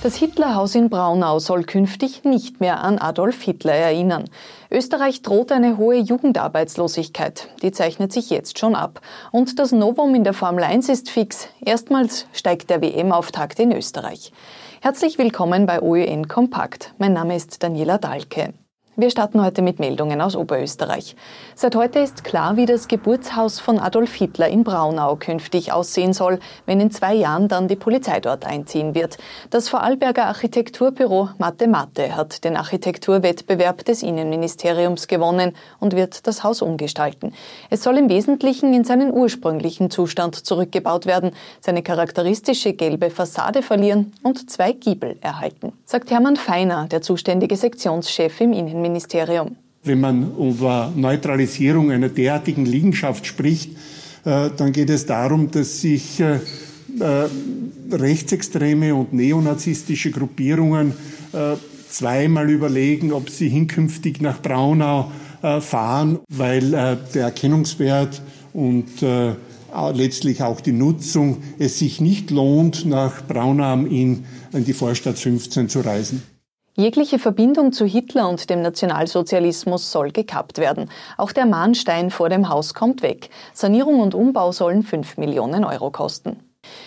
Das Hitlerhaus in Braunau soll künftig nicht mehr an Adolf Hitler erinnern. Österreich droht eine hohe Jugendarbeitslosigkeit. Die zeichnet sich jetzt schon ab. Und das Novum in der Formel 1 ist fix. Erstmals steigt der WM-Auftakt in Österreich. Herzlich willkommen bei OÜN Kompakt. Mein Name ist Daniela Dahlke. Wir starten heute mit Meldungen aus Oberösterreich. Seit heute ist klar, wie das Geburtshaus von Adolf Hitler in Braunau künftig aussehen soll, wenn in zwei Jahren dann die Polizei dort einziehen wird. Das Vorarlberger Architekturbüro Mathe Mathe hat den Architekturwettbewerb des Innenministeriums gewonnen und wird das Haus umgestalten. Es soll im Wesentlichen in seinen ursprünglichen Zustand zurückgebaut werden, seine charakteristische gelbe Fassade verlieren und zwei Giebel erhalten, sagt Hermann Feiner, der zuständige Sektionschef im Innenministerium. Innenministerium. Wenn man über Neutralisierung einer derartigen Liegenschaft spricht, äh, dann geht es darum, dass sich äh, äh, rechtsextreme und neonazistische Gruppierungen zweimal überlegen, ob sie hinkünftig nach Braunau fahren, weil der Erkennungswert und letztlich auch die Nutzung es sich nicht lohnt, nach Braunau in die Vorstadt 15 zu reisen. Jegliche Verbindung zu Hitler und dem Nationalsozialismus soll gekappt werden. Auch der Mahnstein vor dem Haus kommt weg. Sanierung und Umbau sollen 5 Millionen Euro kosten.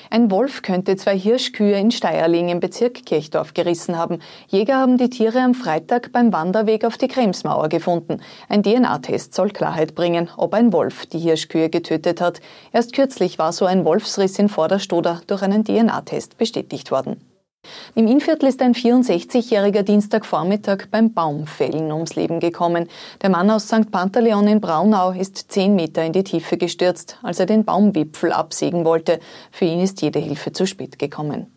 Ein Wolf könnte zwei Hirschkühe in Steierling im Bezirk Kirchdorf gerissen haben. Jäger haben die Tiere am Freitag beim Wanderweg auf die Kremsmauer gefunden. Ein DNA-Test soll Klarheit bringen, ob ein Wolf die Hirschkühe getötet hat. Erst kürzlich war so ein Wolfsriss in Vorderstoder durch einen DNA-Test bestätigt worden. Im Innviertel ist ein 64-jähriger Dienstagvormittag beim Baumfällen ums Leben gekommen. Der Mann aus St. Pantaleon in Braunau ist zehn Meter in die Tiefe gestürzt, als er den Baumwipfel absägen wollte. Für ihn ist jede Hilfe zu spät gekommen.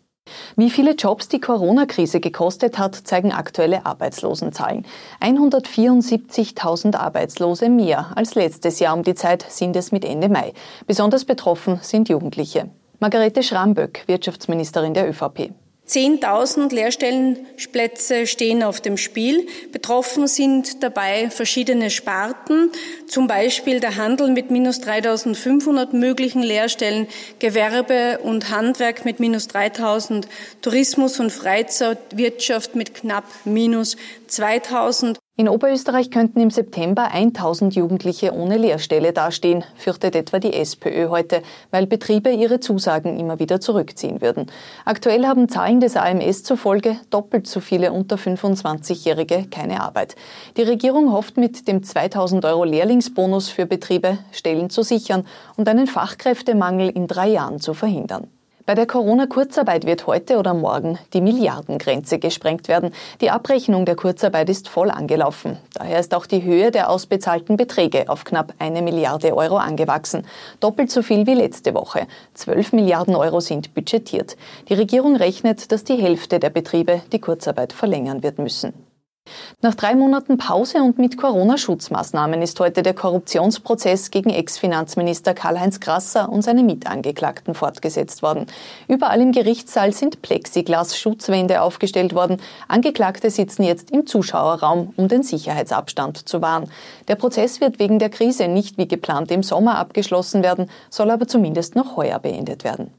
Wie viele Jobs die Corona-Krise gekostet hat, zeigen aktuelle Arbeitslosenzahlen. 174.000 Arbeitslose mehr als letztes Jahr um die Zeit sind es mit Ende Mai. Besonders betroffen sind Jugendliche. Margarete Schramböck, Wirtschaftsministerin der ÖVP. 10.000 Lehrstellenplätze stehen auf dem Spiel. Betroffen sind dabei verschiedene Sparten, zum Beispiel der Handel mit minus 3.500 möglichen Lehrstellen, Gewerbe und Handwerk mit minus 3.000, Tourismus und Freizeitwirtschaft mit knapp minus 2.000 in Oberösterreich könnten im September 1000 Jugendliche ohne Lehrstelle dastehen, fürchtet etwa die SPÖ heute, weil Betriebe ihre Zusagen immer wieder zurückziehen würden. Aktuell haben Zahlen des AMS zufolge doppelt so viele unter 25-Jährige keine Arbeit. Die Regierung hofft mit dem 2000 Euro Lehrlingsbonus für Betriebe Stellen zu sichern und einen Fachkräftemangel in drei Jahren zu verhindern. Bei der Corona-Kurzarbeit wird heute oder morgen die Milliardengrenze gesprengt werden. Die Abrechnung der Kurzarbeit ist voll angelaufen. Daher ist auch die Höhe der ausbezahlten Beträge auf knapp eine Milliarde Euro angewachsen. Doppelt so viel wie letzte Woche. 12 Milliarden Euro sind budgetiert. Die Regierung rechnet, dass die Hälfte der Betriebe die Kurzarbeit verlängern wird müssen. Nach drei Monaten Pause und mit Corona-Schutzmaßnahmen ist heute der Korruptionsprozess gegen Ex-Finanzminister Karl-Heinz Grasser und seine Mitangeklagten fortgesetzt worden. Überall im Gerichtssaal sind Plexiglas-Schutzwände aufgestellt worden. Angeklagte sitzen jetzt im Zuschauerraum, um den Sicherheitsabstand zu wahren. Der Prozess wird wegen der Krise nicht wie geplant im Sommer abgeschlossen werden, soll aber zumindest noch heuer beendet werden.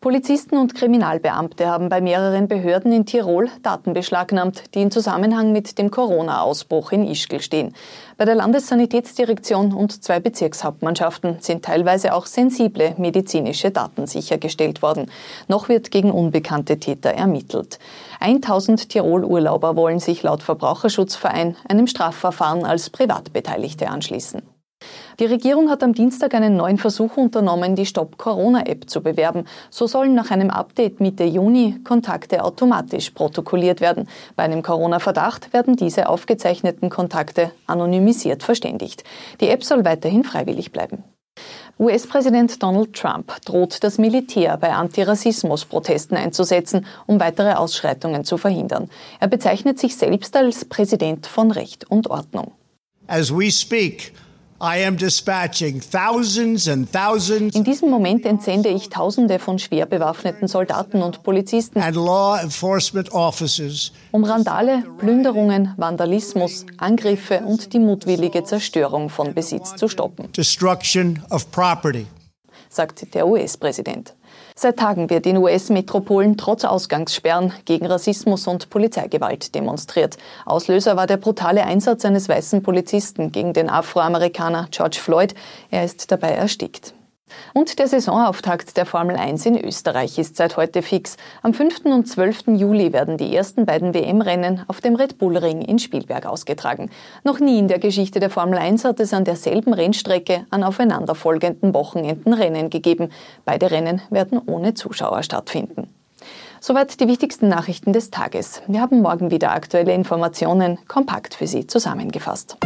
Polizisten und Kriminalbeamte haben bei mehreren Behörden in Tirol Daten beschlagnahmt, die in Zusammenhang mit dem Corona-Ausbruch in Ischgl stehen. Bei der Landessanitätsdirektion und zwei Bezirkshauptmannschaften sind teilweise auch sensible medizinische Daten sichergestellt worden. Noch wird gegen unbekannte Täter ermittelt. 1000 Tirol-Urlauber wollen sich laut Verbraucherschutzverein einem Strafverfahren als Privatbeteiligte anschließen. Die Regierung hat am Dienstag einen neuen Versuch unternommen, die Stop Corona App zu bewerben. So sollen nach einem Update Mitte Juni Kontakte automatisch protokolliert werden. Bei einem Corona-Verdacht werden diese aufgezeichneten Kontakte anonymisiert verständigt. Die App soll weiterhin freiwillig bleiben. US-Präsident Donald Trump droht das Militär bei Antirassismus-Protesten einzusetzen, um weitere Ausschreitungen zu verhindern. Er bezeichnet sich selbst als Präsident von Recht und Ordnung. As we speak, in diesem Moment entsende ich Tausende von schwer bewaffneten Soldaten und Polizisten, um Randale, Plünderungen, Vandalismus, Angriffe und die mutwillige Zerstörung von Besitz zu stoppen, sagt der US-Präsident. Seit Tagen wird in US-Metropolen trotz Ausgangssperren gegen Rassismus und Polizeigewalt demonstriert. Auslöser war der brutale Einsatz eines weißen Polizisten gegen den Afroamerikaner George Floyd. Er ist dabei erstickt. Und der Saisonauftakt der Formel 1 in Österreich ist seit heute fix. Am 5. und 12. Juli werden die ersten beiden WM-Rennen auf dem Red Bull Ring in Spielberg ausgetragen. Noch nie in der Geschichte der Formel 1 hat es an derselben Rennstrecke an aufeinanderfolgenden Wochenenden Rennen gegeben. Beide Rennen werden ohne Zuschauer stattfinden. Soweit die wichtigsten Nachrichten des Tages. Wir haben morgen wieder aktuelle Informationen kompakt für Sie zusammengefasst.